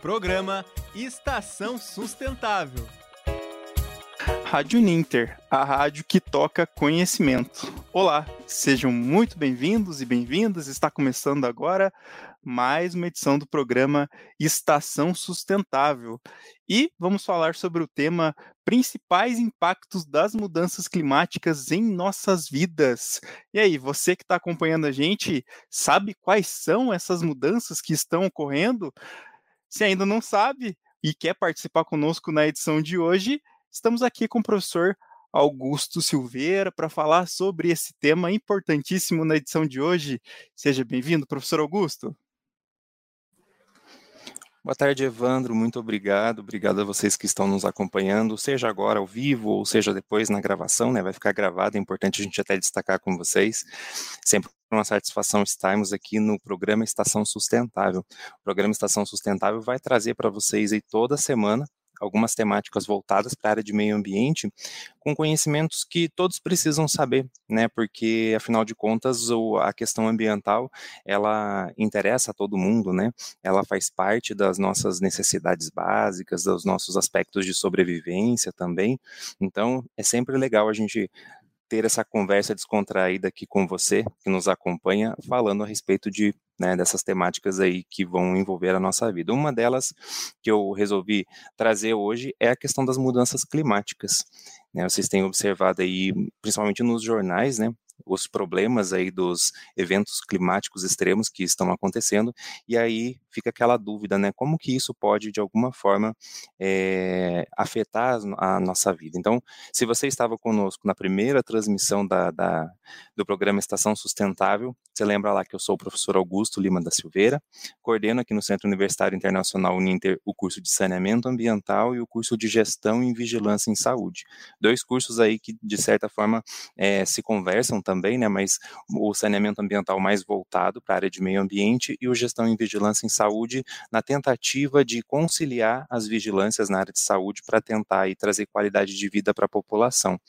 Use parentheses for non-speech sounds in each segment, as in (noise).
Programa Estação Sustentável. Rádio Ninter, a rádio que toca conhecimento. Olá, sejam muito bem-vindos e bem-vindas. Está começando agora mais uma edição do programa Estação Sustentável. E vamos falar sobre o tema principais impactos das mudanças climáticas em nossas vidas. E aí, você que está acompanhando a gente, sabe quais são essas mudanças que estão ocorrendo? Se ainda não sabe e quer participar conosco na edição de hoje, estamos aqui com o professor Augusto Silveira para falar sobre esse tema importantíssimo na edição de hoje. Seja bem-vindo, professor Augusto. Boa tarde, Evandro. Muito obrigado. Obrigado a vocês que estão nos acompanhando, seja agora ao vivo ou seja depois na gravação, né? Vai ficar gravado, é importante a gente até destacar com vocês. Sempre uma satisfação estarmos aqui no programa Estação Sustentável. O programa Estação Sustentável vai trazer para vocês aí toda semana algumas temáticas voltadas para a área de meio ambiente, com conhecimentos que todos precisam saber, né? Porque afinal de contas, a questão ambiental ela interessa a todo mundo, né? Ela faz parte das nossas necessidades básicas, dos nossos aspectos de sobrevivência também. Então, é sempre legal a gente ter essa conversa descontraída aqui com você, que nos acompanha, falando a respeito de né, dessas temáticas aí que vão envolver a nossa vida. Uma delas que eu resolvi trazer hoje é a questão das mudanças climáticas. Né, vocês têm observado aí, principalmente nos jornais, né, os problemas aí dos eventos climáticos extremos que estão acontecendo, e aí fica aquela dúvida, né, como que isso pode, de alguma forma, é, afetar a nossa vida. Então, se você estava conosco na primeira transmissão da, da, do programa Estação Sustentável, você lembra lá que eu sou o professor Augusto Lima da Silveira, coordeno aqui no Centro Universitário Internacional Uninter o curso de Saneamento Ambiental e o curso de Gestão e Vigilância em Saúde. Dois cursos aí que, de certa forma, é, se conversam também, né, mas o saneamento ambiental mais voltado para a área de meio ambiente e o gestão em vigilância em saúde na tentativa de conciliar as vigilâncias na área de saúde para tentar aí, trazer qualidade de vida para a população.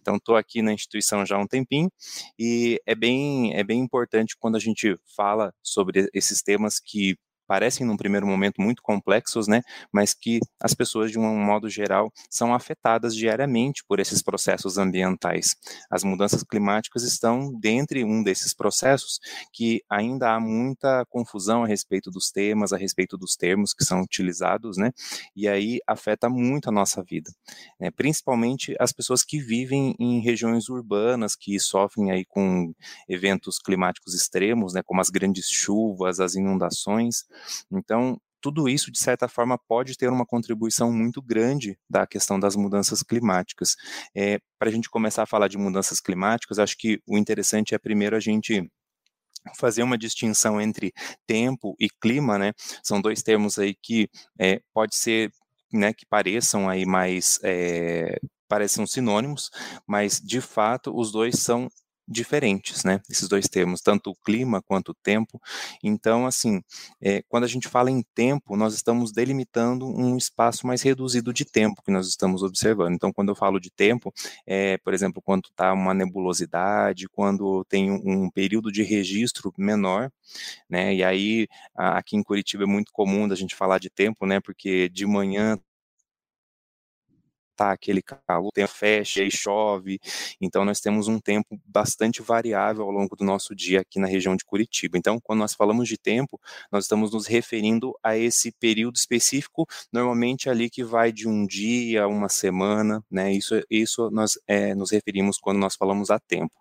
Então, estou aqui na instituição já há um tempinho e é bem, é bem importante quando a gente fala sobre esses temas que parecem num primeiro momento muito complexos, né, mas que as pessoas de um modo geral são afetadas diariamente por esses processos ambientais. As mudanças climáticas estão dentre um desses processos que ainda há muita confusão a respeito dos temas, a respeito dos termos que são utilizados, né, e aí afeta muito a nossa vida, né, principalmente as pessoas que vivem em regiões urbanas que sofrem aí com eventos climáticos extremos, né, como as grandes chuvas, as inundações, então, tudo isso, de certa forma, pode ter uma contribuição muito grande da questão das mudanças climáticas. É, Para a gente começar a falar de mudanças climáticas, acho que o interessante é primeiro a gente fazer uma distinção entre tempo e clima, né? São dois termos aí que é, pode ser, né, que pareçam aí mais é, parecem sinônimos, mas de fato os dois são diferentes, né? Esses dois termos, tanto o clima quanto o tempo. Então, assim, é, quando a gente fala em tempo, nós estamos delimitando um espaço mais reduzido de tempo que nós estamos observando. Então, quando eu falo de tempo, é, por exemplo, quando está uma nebulosidade, quando tem um, um período de registro menor, né? E aí, aqui em Curitiba é muito comum da gente falar de tempo, né? Porque de manhã tá aquele calor, tem fecha e chove, então nós temos um tempo bastante variável ao longo do nosso dia aqui na região de Curitiba. Então, quando nós falamos de tempo, nós estamos nos referindo a esse período específico, normalmente ali que vai de um dia a uma semana, né? Isso, isso nós é, nos referimos quando nós falamos a tempo.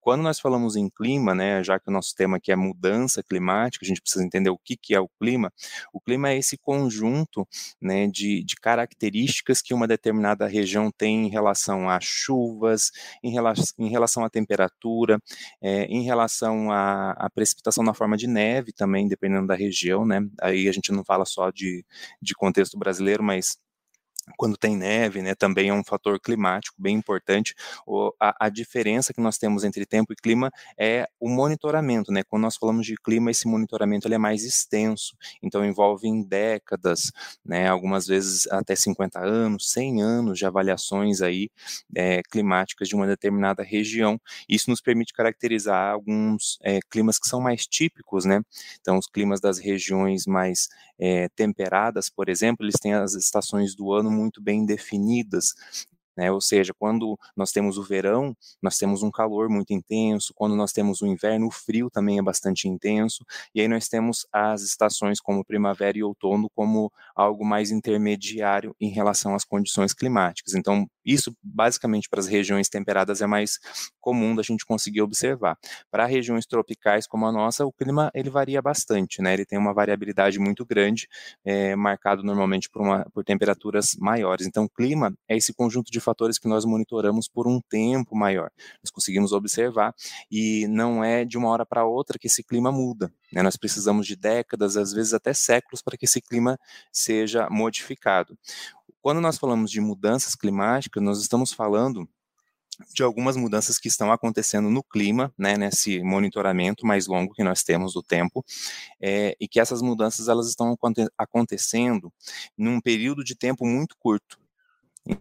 Quando nós falamos em clima, né, já que o nosso tema aqui é mudança climática, a gente precisa entender o que, que é o clima. O clima é esse conjunto né, de, de características que uma determinada cada região tem em relação a chuvas, em relação, em relação à temperatura, é, em relação à, à, precipitação na forma de neve também, dependendo da região, né? Aí a gente não fala só de, de contexto brasileiro, mas quando tem neve, né, também é um fator climático bem importante. O, a, a, diferença que nós temos entre tempo e clima é o monitoramento, né? Quando nós falamos de clima, esse monitoramento ele é mais extenso, então envolve em décadas, né? Algumas vezes até 50 anos, 100 anos de avaliações aí é, climáticas de uma determinada região. Isso nos permite caracterizar alguns é, climas que são mais típicos, né? Então, os climas das regiões mais é, temperadas, por exemplo, eles têm as estações do ano muito bem definidas. Né? Ou seja, quando nós temos o verão, nós temos um calor muito intenso, quando nós temos o inverno, o frio também é bastante intenso, e aí nós temos as estações como primavera e outono como algo mais intermediário em relação às condições climáticas. Então, isso basicamente para as regiões temperadas é mais comum da gente conseguir observar. Para regiões tropicais como a nossa, o clima ele varia bastante, né? Ele tem uma variabilidade muito grande, é, marcado normalmente por, uma, por temperaturas maiores. Então, o clima é esse conjunto de fatores que nós monitoramos por um tempo maior. Nós conseguimos observar e não é de uma hora para outra que esse clima muda. Né? Nós precisamos de décadas, às vezes até séculos, para que esse clima seja modificado. Quando nós falamos de mudanças climáticas, nós estamos falando de algumas mudanças que estão acontecendo no clima, né, nesse monitoramento mais longo que nós temos do tempo, é, e que essas mudanças elas estão acontecendo num período de tempo muito curto.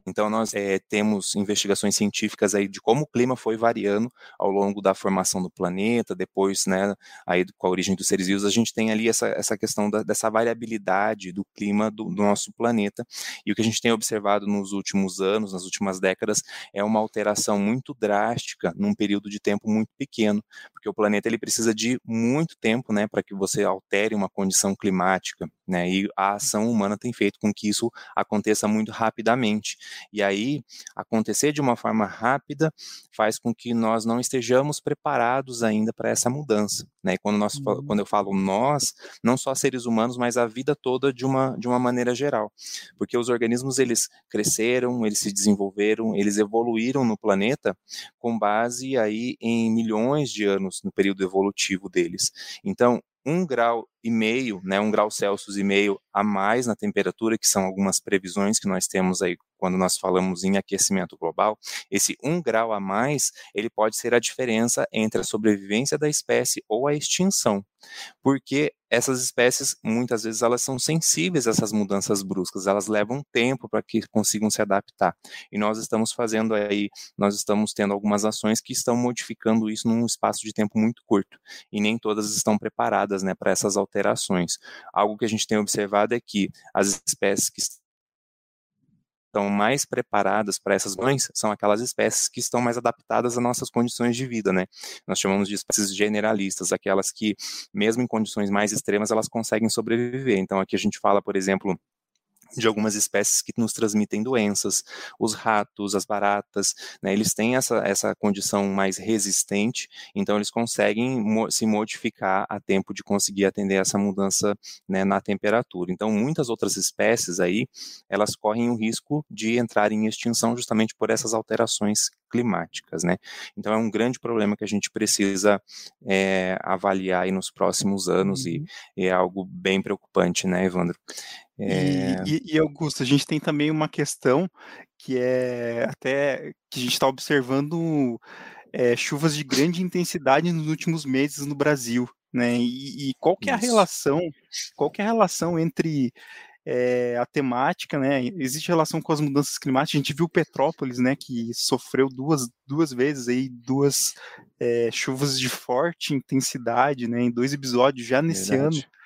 Então, nós é, temos investigações científicas aí de como o clima foi variando ao longo da formação do planeta, depois, né, aí com a origem dos seres vivos, a gente tem ali essa, essa questão da, dessa variabilidade do clima do, do, nosso planeta. E o que a gente tem observado nos últimos anos, nas últimas décadas, é uma alteração muito drástica num período de tempo muito pequeno, porque o planeta ele precisa de muito tempo, né, para que você altere uma condição climática, né, e a ação humana tem feito com que isso aconteça muito rapidamente. E aí, acontecer de uma forma rápida faz com que nós não estejamos preparados ainda para essa mudança. Né? E quando, nós, uhum. quando eu falo nós, não só seres humanos, mas a vida toda de uma, de uma maneira geral. Porque os organismos, eles cresceram, eles se desenvolveram, eles evoluíram no planeta com base aí em milhões de anos no período evolutivo deles. Então, um grau e meio, né, um grau Celsius e meio a mais na temperatura, que são algumas previsões que nós temos aí quando nós falamos em aquecimento global, esse um grau a mais, ele pode ser a diferença entre a sobrevivência da espécie ou a extinção, porque essas espécies, muitas vezes, elas são sensíveis a essas mudanças bruscas, elas levam tempo para que consigam se adaptar, e nós estamos fazendo aí, nós estamos tendo algumas ações que estão modificando isso num espaço de tempo muito curto, e nem todas estão preparadas, né, para essas. Algo que a gente tem observado é que as espécies que estão mais preparadas para essas mães são aquelas espécies que estão mais adaptadas às nossas condições de vida, né? Nós chamamos de espécies generalistas, aquelas que, mesmo em condições mais extremas, elas conseguem sobreviver. Então, aqui a gente fala, por exemplo, de algumas espécies que nos transmitem doenças, os ratos, as baratas, né, eles têm essa, essa condição mais resistente, então eles conseguem mo se modificar a tempo de conseguir atender essa mudança né, na temperatura. Então, muitas outras espécies aí, elas correm o risco de entrar em extinção justamente por essas alterações climáticas, né? Então é um grande problema que a gente precisa é, avaliar aí nos próximos anos uhum. e, e, é algo bem preocupante, né, Evandro? É... E, e, e, Augusto, a gente tem também uma questão que é até que a gente está observando é, chuvas de grande intensidade nos últimos meses no Brasil, né? E, e qual que é a Isso. relação? Qual que é a relação entre é, a temática, né? Existe relação com as mudanças climáticas. A gente viu Petrópolis, né? Que sofreu duas, duas vezes aí duas é, chuvas de forte intensidade, né? Em dois episódios já nesse Verdade. ano.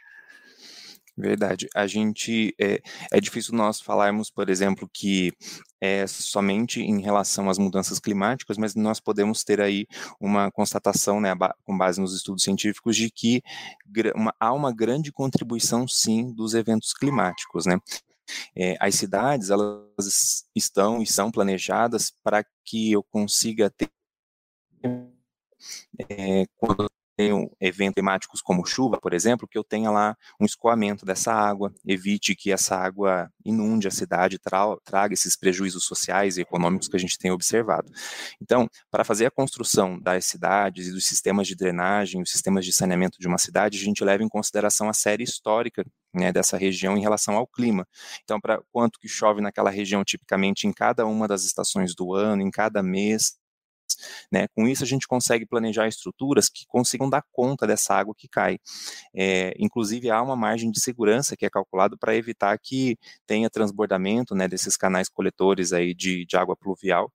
Verdade. A gente é, é difícil nós falarmos, por exemplo, que é somente em relação às mudanças climáticas, mas nós podemos ter aí uma constatação, né, com base nos estudos científicos, de que uma, há uma grande contribuição, sim, dos eventos climáticos, né? É, as cidades elas estão e são planejadas para que eu consiga ter é, quando tenho eventos temáticos como chuva, por exemplo, que eu tenha lá um escoamento dessa água, evite que essa água inunde a cidade, tra traga esses prejuízos sociais e econômicos que a gente tem observado. Então, para fazer a construção das cidades e dos sistemas de drenagem, os sistemas de saneamento de uma cidade, a gente leva em consideração a série histórica né, dessa região em relação ao clima. Então, para quanto que chove naquela região tipicamente em cada uma das estações do ano, em cada mês, Né? Com isso, a gente consegue planejar estruturas que consigam dar conta dessa água que cai. É, inclusive, há uma margem de segurança que é calculado para evitar que tenha transbordamento né, desses canais coletores aí de, de água pluvial.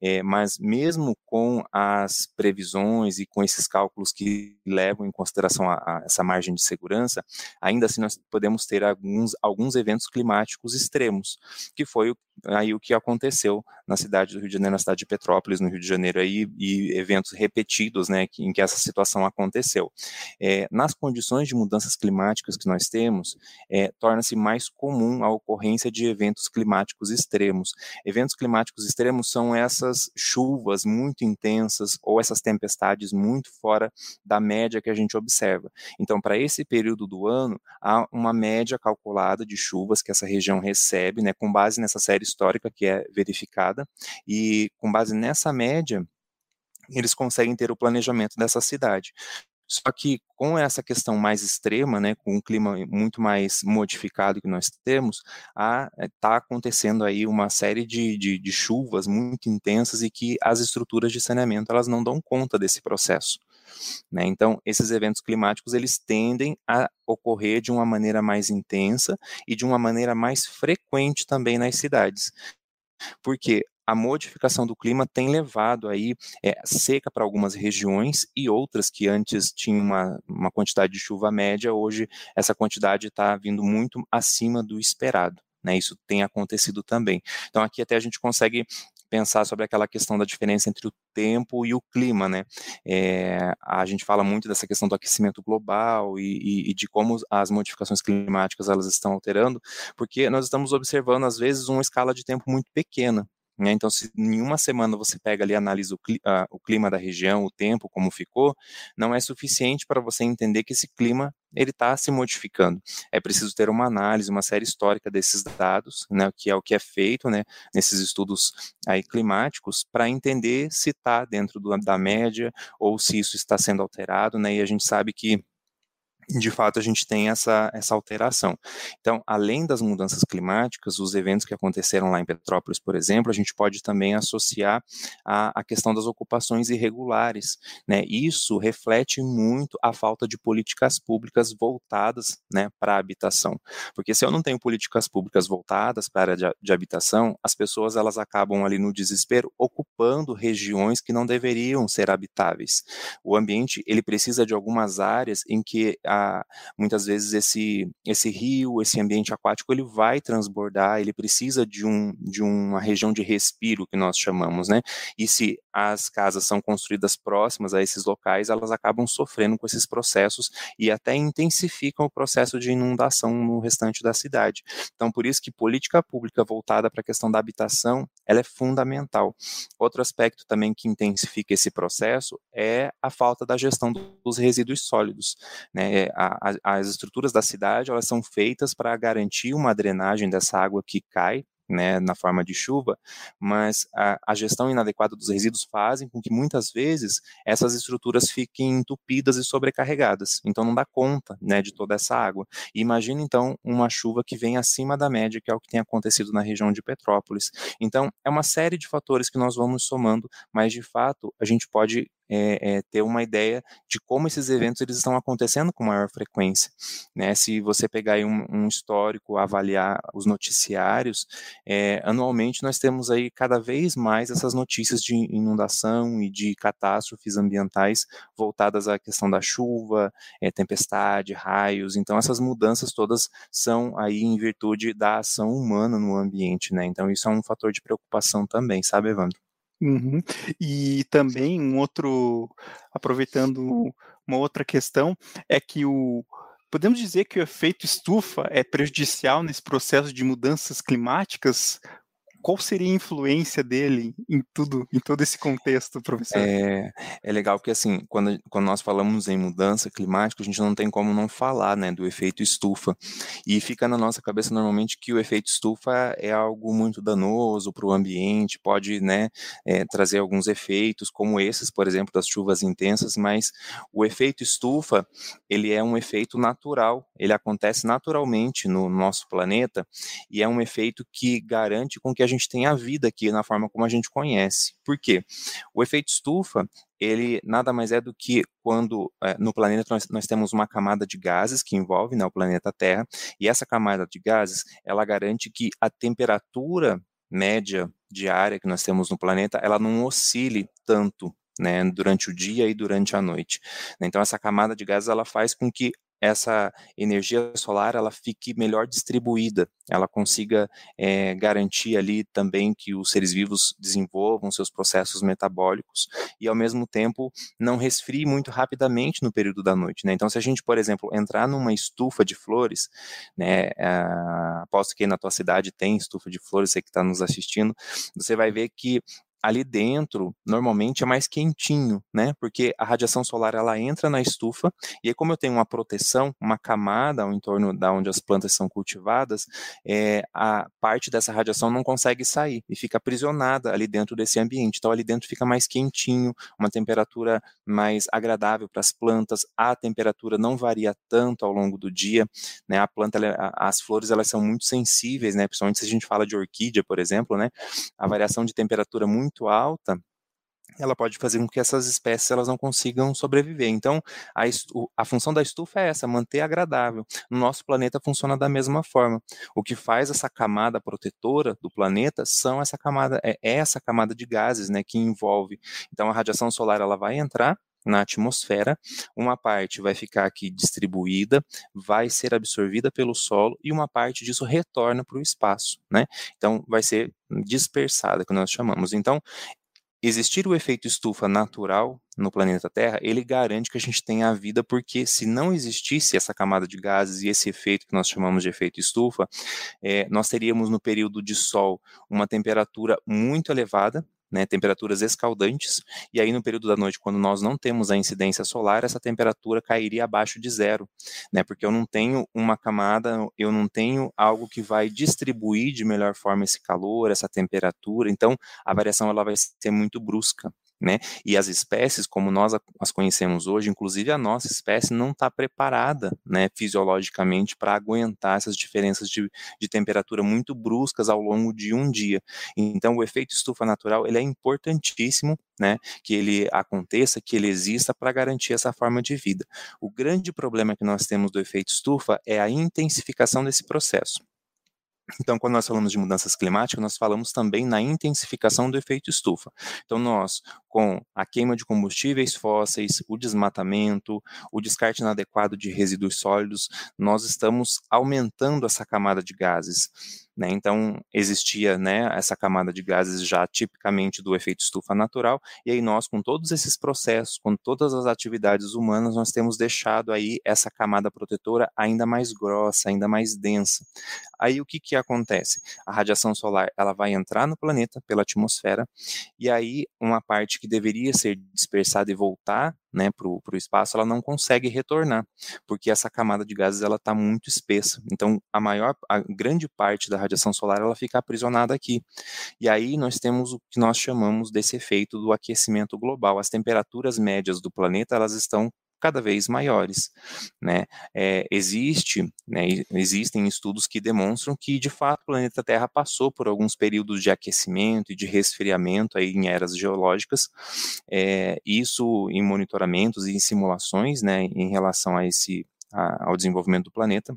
É, mas mesmo com as previsões e com esses cálculos que levam em consideração a, a essa margem de segurança, ainda assim nós podemos ter alguns, alguns eventos climáticos extremos, que foi aí o que aconteceu na cidade do Rio de Janeiro, na cidade de Petrópolis, no Rio de Janeiro, aí, e eventos repetidos, né, em que essa situação aconteceu. É, nas condições de mudanças climáticas que nós temos, é, torna-se mais comum a ocorrência de eventos climáticos extremos. Eventos climáticos extremos são essas chuvas muito intensas ou essas tempestades muito fora da média que a gente observa. Então, para esse período do ano, há uma média calculada de chuvas que essa região recebe, né, com base nessa série histórica que é verificada, e com base nessa média, eles conseguem ter o planejamento dessa cidade. Só que com essa questão mais extrema, né, com um clima muito mais modificado que nós temos, está acontecendo aí uma série de, de, de, chuvas muito intensas e que as estruturas de saneamento elas não dão conta desse processo. Né? Então, esses eventos climáticos eles tendem a ocorrer de uma maneira mais intensa e de uma maneira mais frequente também nas cidades. Porque a modificação do clima tem levado aí é, seca para algumas regiões e outras que antes tinham uma, uma quantidade de chuva média, hoje essa quantidade está vindo muito acima do esperado. Né, isso tem acontecido também. Então, aqui até a gente consegue pensar sobre aquela questão da diferença entre o tempo e o clima, né? É, a gente fala muito dessa questão do aquecimento global e, e, e, de como as modificações climáticas elas estão alterando, porque nós estamos observando às vezes uma escala de tempo muito pequena, né? Então, se em uma semana você pega ali e analisa o, o, clima da região, o tempo, como ficou, não é suficiente para você entender que esse clima ele está se modificando. É preciso ter uma análise, uma série histórica desses dados, né, que é o que é feito né, nesses estudos aí climáticos, para entender se está dentro do, da média ou se isso está sendo alterado, né, e a gente sabe que de fato a gente tem essa, essa alteração. Então, além das mudanças climáticas, os eventos que aconteceram lá em Petrópolis, por exemplo, a gente pode também associar a, a questão das ocupações irregulares. Né? Isso reflete muito a falta de políticas públicas voltadas né, para a habitação. Porque se eu não tenho políticas públicas voltadas para a área de, de habitação, as pessoas elas acabam ali no desespero ocupando regiões que não deveriam ser habitáveis. O ambiente ele precisa de algumas áreas em que a, muitas vezes esse, esse rio, esse ambiente aquático, ele vai transbordar, ele precisa de, um, de uma região de respiro, que nós chamamos, né? E se as casas são construídas próximas a esses locais, elas acabam sofrendo com esses processos e até intensificam o processo de inundação no restante da cidade. Então, por isso que política pública voltada para a questão da habitação, ela é fundamental. Outro aspecto também que intensifica esse processo é a falta da gestão dos resíduos sólidos. Né? A, as estruturas da cidade, elas são feitas para garantir uma drenagem dessa água que cai né, na forma de chuva, mas a, a, gestão inadequada dos resíduos fazem com que muitas vezes essas estruturas fiquem entupidas e sobrecarregadas, então não dá conta, né, de toda essa água. E imagina então uma chuva que vem acima da média, que é o que tem acontecido na região de Petrópolis. Então é uma série de fatores que nós vamos somando, mas de fato a gente pode é, é, ter uma ideia de como esses eventos eles estão acontecendo com maior frequência. Né? Se você pegar um, um, histórico, avaliar os noticiários, é, anualmente nós temos aí cada vez mais essas notícias de inundação e de catástrofes ambientais voltadas à questão da chuva, é, tempestade, raios. Então essas mudanças todas são aí em virtude da ação humana no ambiente, né? Então isso é um fator de preocupação também, sabe, Evandro? Uhum. E também um outro, aproveitando uma outra questão, é que o podemos dizer que o efeito estufa é prejudicial nesse processo de mudanças climáticas, qual seria a influência dele em tudo, em todo esse contexto, professor? É, é legal porque assim, quando, quando nós falamos em mudança climática, a gente não tem como não falar, né, do efeito estufa. E fica na nossa cabeça normalmente que o efeito estufa é algo muito danoso para o ambiente, pode, né, é, trazer alguns efeitos, como esses, por exemplo, das chuvas intensas, mas o efeito estufa, ele é um efeito natural, ele acontece naturalmente no nosso planeta e é um efeito que garante com que a gente tem a vida aqui na forma como a gente conhece. Por quê? O efeito estufa, ele nada mais é do que quando é, no planeta nós, nós, temos uma camada de gases que envolve né, o planeta Terra, e essa camada de gases, ela garante que a temperatura média diária que nós temos no planeta, ela não oscile tanto né, durante o dia e durante a noite. Então essa camada de gases ela faz com que essa energia solar ela fique melhor distribuída, ela consiga é, garantir ali também que os seres vivos desenvolvam seus processos metabólicos e ao mesmo tempo não resfrie muito rapidamente no período da noite, né? Então se a gente, por exemplo, entrar numa estufa de flores, né, aposto que na tua cidade tem estufa de flores, você que está nos assistindo, você vai ver que ali dentro normalmente é mais quentinho, né? Porque a radiação solar ela entra na estufa e aí como eu tenho uma proteção, uma camada ao entorno da onde as plantas são cultivadas, é, a parte dessa radiação não consegue sair e fica aprisionada ali dentro desse ambiente. Então ali dentro fica mais quentinho, uma temperatura mais agradável para as plantas. A temperatura não varia tanto ao longo do dia, né? A planta, ela, as flores elas são muito sensíveis, né? Principalmente se a gente fala de orquídea, por exemplo, né? A variação de temperatura muito muito alta, ela pode fazer com que essas espécies elas não consigam sobreviver. Então, a, a, função da estufa é essa, manter agradável. No nosso planeta funciona da mesma forma. O que faz essa camada protetora do planeta são essa camada, é, é essa camada de gases, né, que envolve. Então, a radiação solar ela vai entrar na atmosfera, uma parte vai ficar aqui distribuída, vai ser absorvida pelo solo e uma parte disso retorna para o espaço, né? Então vai ser dispersada, que nós chamamos. Então, existir o efeito estufa natural no planeta Terra, ele garante que a gente tenha a vida, porque se não existisse essa camada de gases e esse efeito que nós chamamos de efeito estufa, é, nós teríamos no período de sol uma temperatura muito elevada, né, temperaturas escaldantes, e aí no período da noite, quando nós não temos a incidência solar, essa temperatura cairia abaixo de zero, né, porque eu não tenho uma camada, eu não tenho algo que vai distribuir de melhor forma esse calor, essa temperatura, então a variação ela vai ser muito brusca. Né? E as espécies, como nós as conhecemos hoje, inclusive a nossa espécie não está preparada, né, fisiologicamente para aguentar essas diferenças de, de, temperatura muito bruscas ao longo de um dia. Então, o efeito estufa natural ele é importantíssimo, né, que ele aconteça, que ele exista para garantir essa forma de vida. O grande problema que nós temos do efeito estufa é a intensificação desse processo. Então, quando nós falamos de mudanças climáticas, nós falamos também na intensificação do efeito estufa. Então, nós, com a queima de combustíveis fósseis, o desmatamento, o descarte inadequado de resíduos sólidos, nós estamos aumentando essa camada de gases. Né? Então, existia né, essa camada de gases já tipicamente do efeito estufa natural, e aí nós, com todos esses processos, com todas as atividades humanas, nós temos deixado aí essa camada protetora ainda mais grossa, ainda mais densa. Aí o que, que acontece? A radiação solar ela vai entrar no planeta pela atmosfera, e aí uma parte que deveria ser dispersada e voltar né, para o espaço, ela não consegue retornar, porque essa camada de gases ela está muito espessa. Então, a maior, a grande parte da radiação solar ela fica aprisionada aqui. E aí nós temos o que nós chamamos desse efeito do aquecimento global. As temperaturas médias do planeta elas estão cada vez maiores. Né? É, existe, né, existem estudos que demonstram que, de fato, o planeta Terra passou por alguns períodos de aquecimento e de resfriamento aí em eras geológicas, é, isso em monitoramentos e em simulações né, em relação a esse, a, ao desenvolvimento do planeta.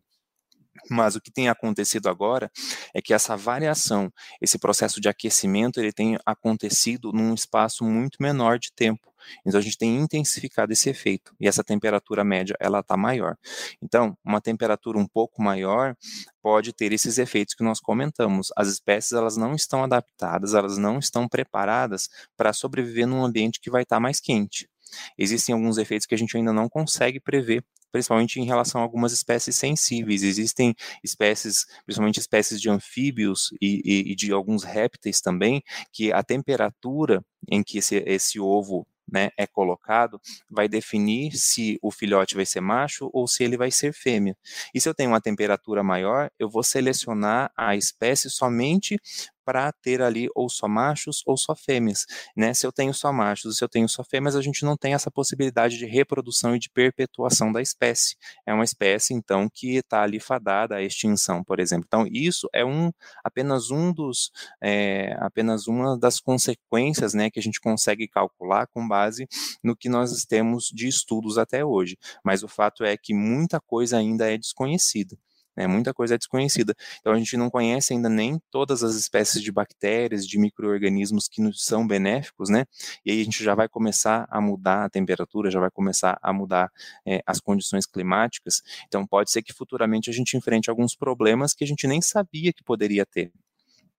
Mas o que tem acontecido agora é que essa variação, esse processo de aquecimento, ele tem acontecido num espaço muito menor de tempo. Então a gente tem intensificado esse efeito e essa temperatura média ela está maior. Então uma temperatura um pouco maior pode ter esses efeitos que nós comentamos. As espécies elas não estão adaptadas, elas não estão preparadas para sobreviver num ambiente que vai estar tá mais quente. Existem alguns efeitos que a gente ainda não consegue prever principalmente em relação a algumas espécies sensíveis. Existem espécies, principalmente espécies de anfíbios e, e, e de alguns répteis também, que a temperatura em que esse, esse ovo né, é colocado, vai definir se o filhote vai ser macho ou se ele vai ser fêmea. E se eu tenho uma temperatura maior, eu vou selecionar a espécie somente para ter ali ou só machos ou só fêmeas, né? Se eu tenho só machos se eu tenho só fêmeas, a gente não tem essa possibilidade de reprodução e de perpetuação da espécie. É uma espécie, então, que está ali fadada à extinção, por exemplo. Então, isso é um apenas um dos é, apenas uma das consequências, né, que a gente consegue calcular com base no que nós temos de estudos até hoje. Mas o fato é que muita coisa ainda é desconhecida. Né, muita coisa é desconhecida. Então a gente não conhece ainda nem todas as espécies de bactérias, de micro-organismos que nos são benéficos, né? E aí a gente já vai começar a mudar a temperatura, já vai começar a mudar é, as condições climáticas. Então pode ser que futuramente a gente enfrente alguns problemas que a gente nem sabia que poderia ter.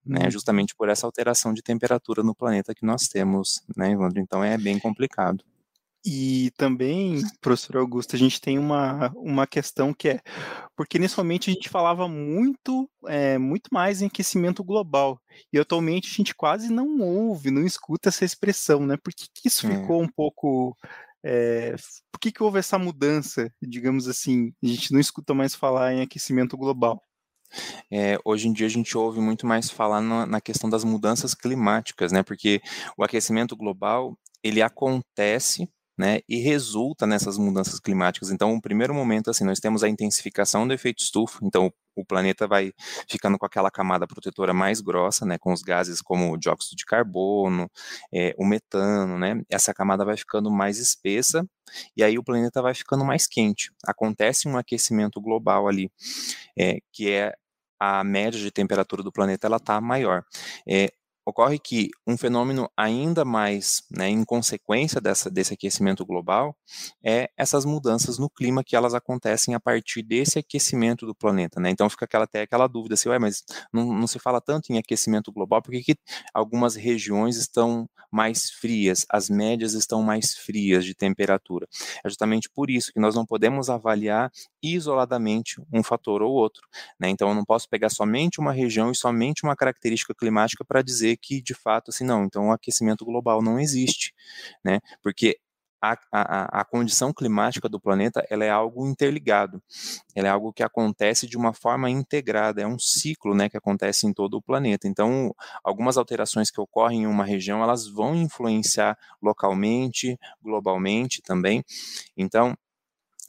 Né, uhum. justamente por essa alteração de temperatura no planeta que nós temos, né, Evandro? Então é bem complicado. E também, professor Augusto, a gente tem uma, uma questão que é, porque inicialmente a gente falava muito, é, muito mais em aquecimento global, e atualmente a gente quase não ouve, não escuta essa expressão, né? Por que, que isso é. ficou um pouco... É, por que, que houve essa mudança, digamos assim, a gente não escuta mais falar em aquecimento global? É, hoje em dia a gente ouve muito mais falar na, na, questão das mudanças climáticas, né? Porque o aquecimento global ele acontece né, e resulta nessas mudanças climáticas. Então, o primeiro momento, assim, nós temos a intensificação do efeito estufa, então o planeta vai ficando com aquela camada protetora mais grossa, né, com os gases como o dióxido de carbono, é, o metano, né, essa camada vai ficando mais espessa, e aí o planeta vai ficando mais quente. Acontece um aquecimento global ali, é, que é a média de temperatura do planeta ela está maior. É, ocorre que um fenômeno ainda mais né, em consequência dessa, desse aquecimento global é essas mudanças no clima que elas acontecem a partir desse aquecimento do planeta. Né? Então fica aquela, até aquela dúvida, assim, ué, mas não, não se fala tanto em aquecimento global, por que algumas regiões estão mais frias, as médias estão mais frias de temperatura? É justamente por isso que nós não podemos avaliar isoladamente um fator ou outro. Né? Então eu não posso pegar somente uma região e somente uma característica climática para dizer que, de fato, assim, não, então o aquecimento global não existe, né? Porque a, a, a, condição climática do planeta ela é algo interligado, ela é algo que acontece de uma forma integrada, é um ciclo né, que acontece em todo o planeta. Então, algumas alterações que ocorrem em uma região, elas vão influenciar localmente, globalmente também. Então,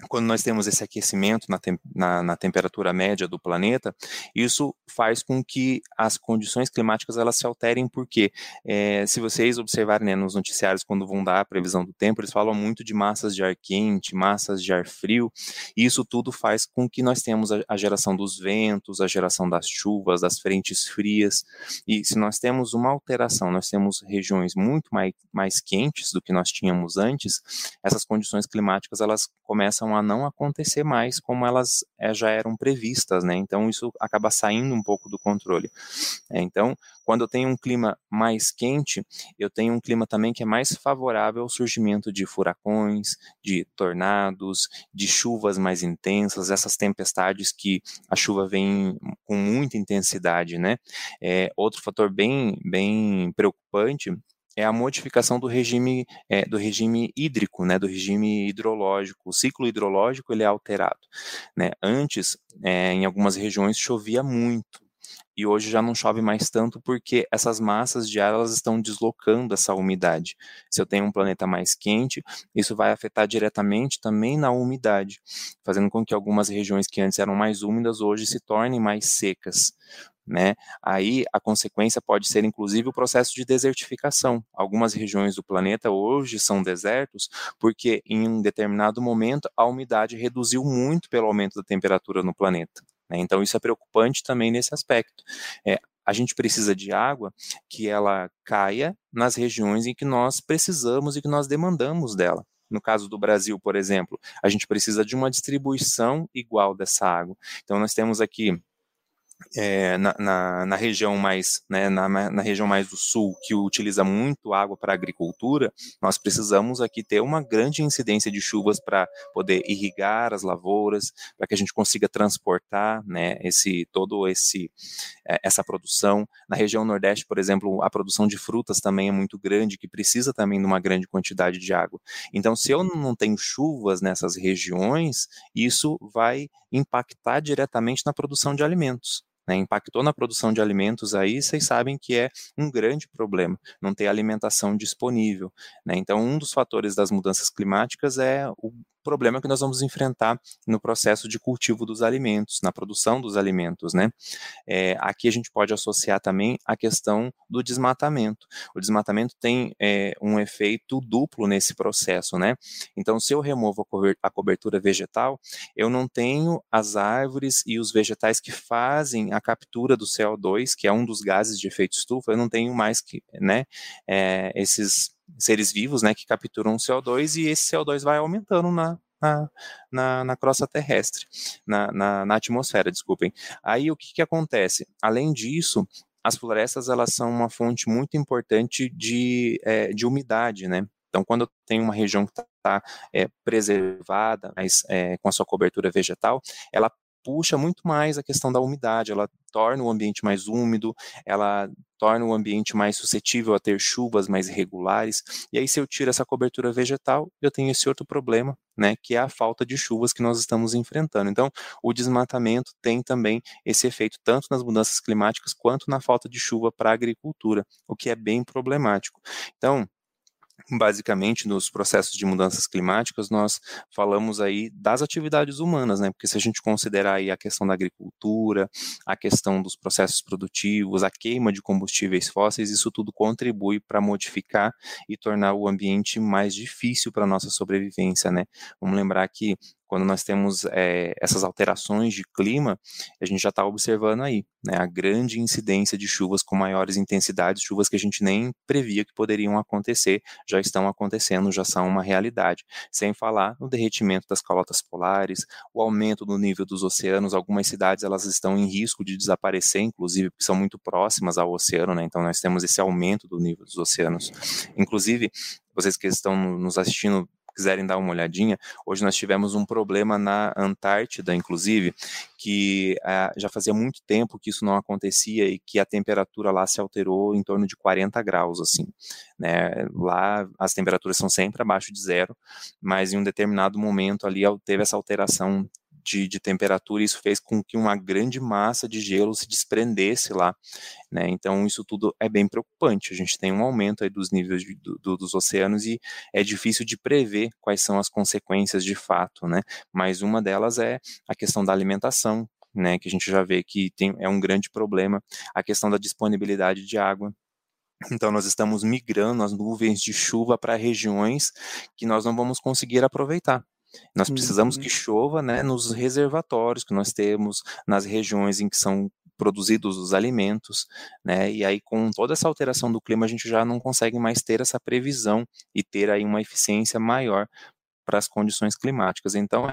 quando nós temos esse aquecimento na, tem, na, na, temperatura média do planeta, isso faz com que as condições climáticas elas se alterem, porque é, se vocês observarem né, nos noticiários quando vão dar a previsão do tempo, eles falam muito de massas de ar quente, massas de ar frio, e isso tudo faz com que nós tenhamos a, a geração dos ventos, a geração das chuvas, das frentes frias, e se nós temos uma alteração, nós temos regiões muito mais, mais quentes do que nós tínhamos antes, essas condições climáticas elas começam começam a não acontecer mais como elas é, já eram previstas, né? Então isso acaba saindo um pouco do controle. É, então, quando eu tenho um clima mais quente, eu tenho um clima também que é mais favorável ao surgimento de furacões, de tornados, de chuvas mais intensas, essas tempestades que a chuva vem com muita intensidade, né? É, outro fator bem, bem preocupante é a modificação do regime, é, do regime hídrico, né, do regime hidrológico. O ciclo hidrológico ele é alterado. Né? Antes, é, em algumas regiões, chovia muito, e hoje já não chove mais tanto porque essas massas de ar elas estão deslocando essa umidade. Se eu tenho um planeta mais quente, isso vai afetar diretamente também na umidade, fazendo com que algumas regiões que antes eram mais úmidas hoje se tornem mais secas né? Aí a consequência pode ser inclusive o processo de desertificação. Algumas regiões do planeta hoje são desertos porque em um determinado momento a umidade reduziu muito pelo aumento da temperatura no planeta. Né? Então isso é preocupante também nesse aspecto. É, a gente precisa de água que ela caia nas regiões em que nós precisamos e que nós demandamos dela. No caso do Brasil, por exemplo, a gente precisa de uma distribuição igual dessa água. Então, nós temos aqui é, na, na, na, região mais né, na, na, região mais do sul que utiliza muito água para agricultura nós precisamos aqui ter uma grande incidência de chuvas para poder irrigar as lavouras para que a gente consiga transportar né, esse todo esse é, essa produção. Na região nordeste por exemplo a produção de frutas também é muito grande que precisa também de uma grande quantidade de água. Então se eu não tenho chuvas nessas regiões isso vai impactar diretamente na produção de alimentos né, impactou na produção de alimentos aí, vocês sabem que é um grande problema, não ter alimentação disponível. Né? Então, um dos fatores das mudanças climáticas é o problema que nós vamos enfrentar no processo de cultivo dos alimentos, na produção dos alimentos, né? É, aqui a gente pode associar também a questão do desmatamento. O desmatamento tem é, um efeito duplo nesse processo, né? Então, se eu removo a cobertura vegetal, eu não tenho as árvores e os vegetais que fazem a captura do CO2, que é um dos gases de efeito estufa, eu não tenho mais que, né, é, esses seres vivos, né, que capturam o CO2 e esse CO2 vai aumentando na, na, na, na crosta terrestre, na, na, na, atmosfera, desculpem. Aí o que, que acontece? Além disso, as florestas elas são uma fonte muito importante de, é, de umidade, né? Então, quando tenho uma região que está é, preservada, mas é, com a sua cobertura vegetal, ela puxa muito mais a questão da umidade, ela torna o ambiente mais úmido, ela torna o ambiente mais suscetível a ter chuvas mais irregulares. E aí, se eu tiro essa cobertura vegetal, eu tenho esse outro problema, né, que é a falta de chuvas que nós estamos enfrentando. Então, o desmatamento tem também esse efeito tanto nas mudanças climáticas quanto na falta de chuva para a agricultura, o que é bem problemático. Então, basicamente nos processos de mudanças climáticas nós falamos aí das atividades humanas, né? Porque se a gente considerar aí a questão da agricultura, a questão dos processos produtivos, a queima de combustíveis fósseis, isso tudo contribui para modificar e tornar o ambiente mais difícil para nossa sobrevivência, né? Vamos lembrar que quando nós temos é, essas alterações de clima, a gente já está observando aí né, a grande incidência de chuvas com maiores intensidades, chuvas que a gente nem previa que poderiam acontecer, já estão acontecendo, já são uma realidade. Sem falar no derretimento das calotas polares, o aumento do nível dos oceanos, algumas cidades elas estão em risco de desaparecer, inclusive porque são muito próximas ao oceano, né, então nós temos esse aumento do nível dos oceanos. Inclusive, vocês que estão nos assistindo quiserem dar uma olhadinha, hoje nós tivemos um problema na Antártida, inclusive, que ah, já fazia muito tempo que isso não acontecia e que a temperatura lá se alterou em torno de 40 graus, assim, né, lá as temperaturas são sempre abaixo de zero, mas em um determinado momento ali teve essa alteração de, de temperatura, isso fez com que uma grande massa de gelo se desprendesse lá, né? Então isso tudo é bem preocupante. A gente tem um aumento aí dos níveis de, do, dos oceanos e é difícil de prever quais são as consequências de fato, né? Mas uma delas é a questão da alimentação, né? Que a gente já vê que tem, é um grande problema, a questão da disponibilidade de água. Então, nós estamos migrando as nuvens de chuva para regiões que nós não vamos conseguir aproveitar. Nós precisamos uhum. que chova né, nos reservatórios que nós temos, nas regiões em que são produzidos os alimentos, né? E aí com toda essa alteração do clima a gente já não consegue mais ter essa previsão e ter aí uma eficiência maior para as condições climáticas. Então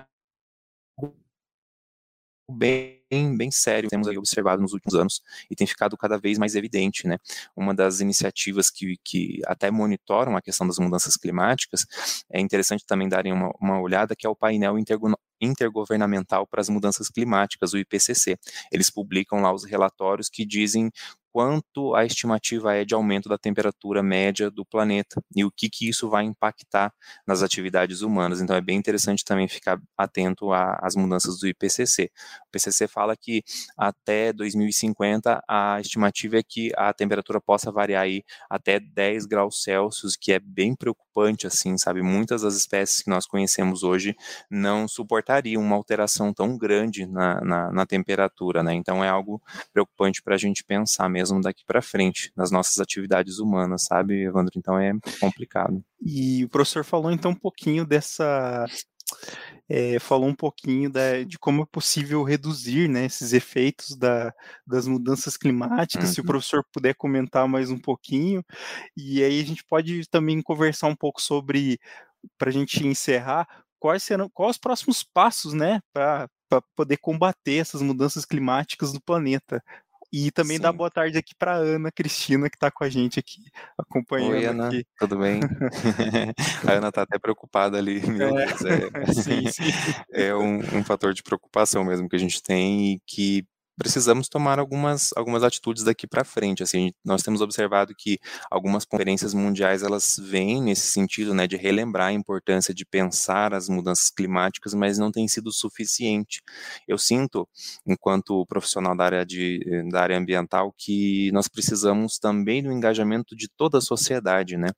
bem, bem sério temos observado nos últimos anos e tem ficado cada vez mais evidente, né? Uma das iniciativas que, que até monitoram a questão das mudanças climáticas, é interessante também darem uma, uma olhada, que é o painel intergovernamental para as mudanças climáticas, o IPCC. Eles publicam lá os relatórios que dizem quanto a estimativa é de aumento da temperatura média do planeta e o que, que isso vai impactar nas atividades humanas. Então é bem interessante também ficar atento às mudanças do IPCC. O IPCC fala que até 2050 a estimativa é que a temperatura possa variar aí até 10 graus Celsius, que é bem preocupante, assim, sabe? Muitas das espécies que nós conhecemos hoje não suportariam uma alteração tão grande na, na, na temperatura, né? Então é algo preocupante para a gente pensar mesmo mesmo daqui para frente, nas nossas atividades humanas, sabe, Evandro? Então é complicado. E o professor falou então um pouquinho dessa. É, falou um pouquinho da, de como é possível reduzir né, esses efeitos da, das mudanças climáticas, uhum. se o uhum. professor puder comentar mais um pouquinho, e aí a gente pode também conversar um pouco sobre, para a gente encerrar, quais serão quais os próximos passos né, para poder combater essas mudanças climáticas no planeta. E também Sim. dar boa tarde aqui para Ana Cristina, que está com a gente aqui, acompanhando. Oi, Ana, aqui. tudo bem? (laughs) a Ana está até preocupada ali. (laughs) É. Deus, é, (laughs) sim, sim. é um, um, fator de preocupação mesmo que a gente tem e que precisamos tomar algumas, algumas atitudes daqui para frente. Assim, nós temos observado que algumas conferências mundiais elas vêm nesse sentido, né, de relembrar a importância de pensar as mudanças climáticas, mas não tem sido suficiente. Eu sinto, enquanto profissional da área de da área ambiental, que nós precisamos também do engajamento de toda a sociedade, né?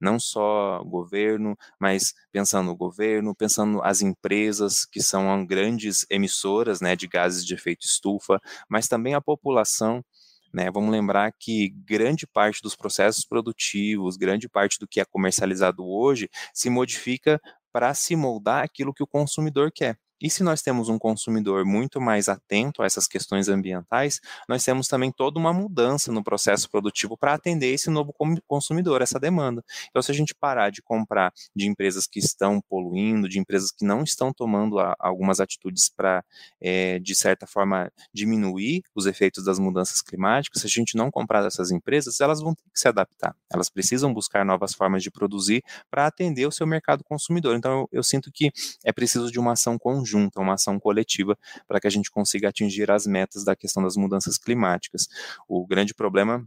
Não só governo, mas pensando no governo, pensando as empresas que são grandes emissoras, né, de gases de efeito estufa mas também a população. Né? Vamos lembrar que grande parte dos processos produtivos, grande parte do que é comercializado hoje, se modifica para se moldar aquilo que o consumidor quer. E se nós temos um consumidor muito mais atento a essas questões ambientais, nós temos também toda uma mudança no processo produtivo para atender esse novo consumidor, essa demanda. Então, se a gente parar de comprar de empresas que estão poluindo, de empresas que não estão tomando a, algumas atitudes para, é, de certa forma, diminuir os efeitos das mudanças climáticas, se a gente não comprar dessas empresas, elas vão ter que se adaptar. Elas precisam buscar novas formas de produzir para atender o seu mercado consumidor. Então, eu, eu sinto que é preciso de uma ação conjunta conjunta, uma ação coletiva, para que a gente consiga atingir as metas da questão das mudanças climáticas. O grande problema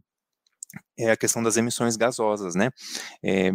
é a questão das emissões gasosas, né? É,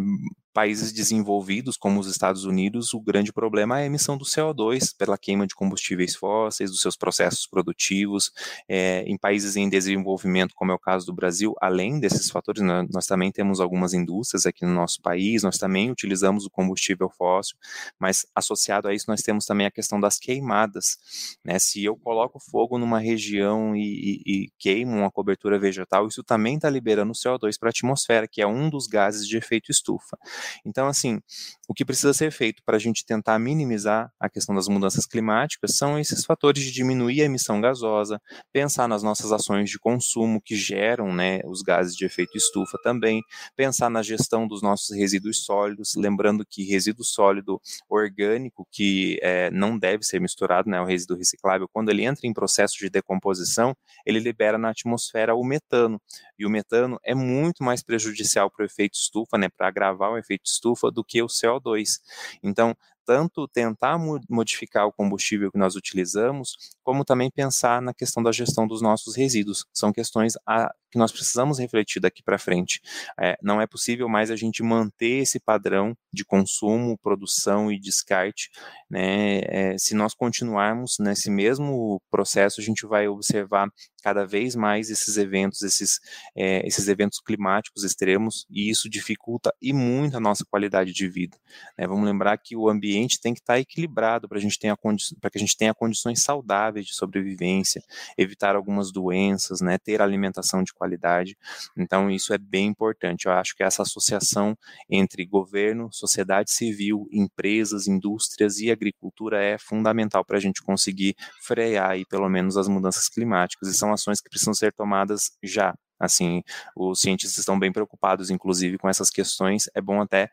países desenvolvidos, como os Estados Unidos, o grande problema é a emissão do CO2 pela queima de combustíveis fósseis, dos seus processos produtivos. É, em países em desenvolvimento, como é o caso do Brasil, além desses fatores, nós, nós também temos algumas indústrias aqui no nosso país, nós também utilizamos o combustível fóssil, mas associado a isso nós temos também a questão das queimadas. Né? Se eu coloco fogo numa região e, e, e queimo uma cobertura vegetal, isso também está liberando CO2 para a atmosfera, que é um dos gases de efeito estufa. Então, assim, o que precisa ser feito para a gente tentar minimizar a questão das mudanças climáticas são esses fatores de diminuir a emissão gasosa, pensar nas nossas ações de consumo que geram né, os gases de efeito estufa também, pensar na gestão dos nossos resíduos sólidos, lembrando que resíduo sólido orgânico, que é, não deve ser misturado, né, o resíduo reciclável, quando ele entra em processo de decomposição, ele libera na atmosfera o metano, e o metano é muito mais prejudicial para o efeito estufa, né, para agravar o efeito estufa do que o CO2. Então, tanto tentar modificar o combustível que nós utilizamos, como também pensar na questão da gestão dos nossos resíduos. São questões a, que nós precisamos refletir daqui para frente. É, não é possível mais a gente manter esse padrão de consumo, produção e descarte. Né? É, se nós continuarmos nesse mesmo processo, a gente vai observar cada vez mais esses eventos, esses, é, esses eventos climáticos extremos, e isso dificulta e muito a nossa qualidade de vida. Né? Vamos lembrar que o ambiente tem que estar equilibrado para que a gente tenha condições saudáveis de sobrevivência, evitar algumas doenças, né? ter alimentação de qualidade. Então, isso é bem importante. Eu acho que essa associação entre governo, sociedade civil, empresas, indústrias e agricultura é fundamental para a gente conseguir frear aí, pelo menos as mudanças climáticas. E são ações que precisam ser tomadas já. Assim, os cientistas estão bem preocupados, inclusive, com essas questões. É bom até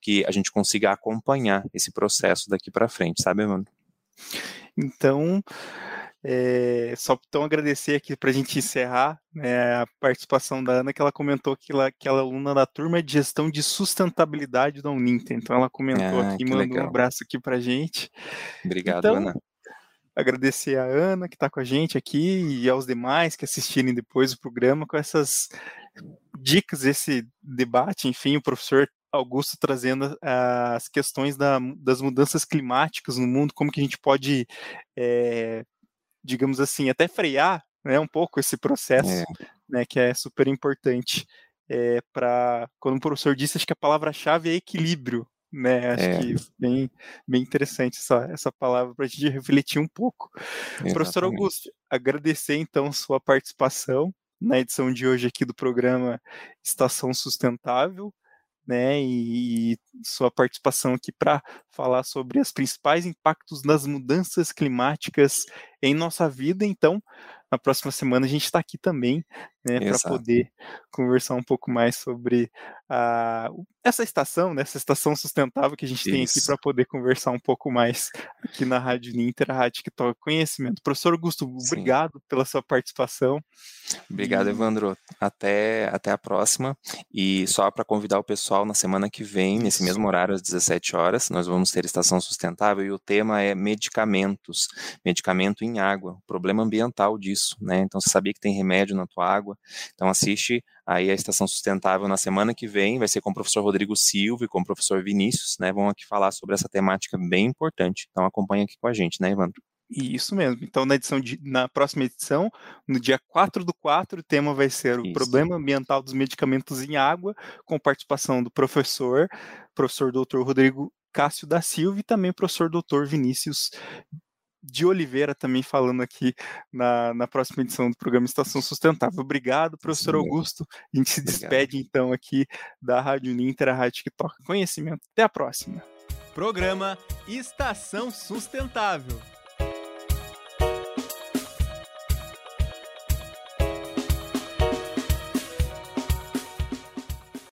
que a gente consiga acompanhar esse processo daqui para frente, sabe, mano? Então, é, só então agradecer aqui para a gente encerrar né, a participação da Ana, que ela comentou que ela, que ela é aluna da turma de gestão de sustentabilidade da Uninter. Então ela comentou ah, aqui, mandou legal. um abraço aqui para a gente. Obrigado, então, Ana agradecer a Ana, que está com a gente aqui, e aos demais que assistirem depois o programa, com essas dicas, esse debate, enfim, o professor Augusto trazendo as questões da, das mudanças climáticas no mundo, como que a gente pode, é, digamos assim, até frear né, um pouco esse processo, é. né, que é super importante. É, para quando o professor disse, acho que a palavra-chave é equilíbrio, né? Acho é. que bem, bem interessante essa, essa palavra para a gente refletir um pouco. Exatamente. Professor Augusto, agradecer então sua participação na edição de hoje aqui do programa Estação Sustentável. Né, e, e sua participação aqui para falar sobre os principais impactos das mudanças climáticas em nossa vida. Então, na próxima semana a gente está aqui também, né, para poder conversar um pouco mais sobre a, essa estação, né, essa estação sustentável que a gente Isso. tem aqui para poder conversar um pouco mais aqui na Rádio Ninter, a rádio que toca conhecimento. Professor Augusto, Sim. obrigado pela sua participação. Obrigado, e... Evandro. Até, até a próxima. E só para convidar o pessoal, na semana que vem, nesse mesmo horário, às 17 horas, nós vamos ter estação sustentável e o tema é medicamentos, medicamento em água, o problema ambiental disso, né? Então, você sabia que tem remédio na tua água? Então, assiste aí a Estação Sustentável na semana que vem, vai ser com o professor Rodrigo Silva e com o professor Vinícius, né? Vão aqui falar sobre essa temática bem importante. Então, acompanha aqui com a gente, né, Evandro? Isso mesmo. Então, na edição de, na próxima edição, no dia 4 do 4, o tema vai ser o Isso. problema ambiental dos medicamentos em água, com participação do professor, professor doutor Rodrigo Cássio da Silva e também professor doutor Vinícius de Oliveira também falando aqui na, na próxima edição do programa Estação Sustentável. Obrigado, professor Sim, Augusto. A gente se despede então aqui da Rádio Ninter, a rádio que toca conhecimento. Até a próxima. Programa Estação Sustentável.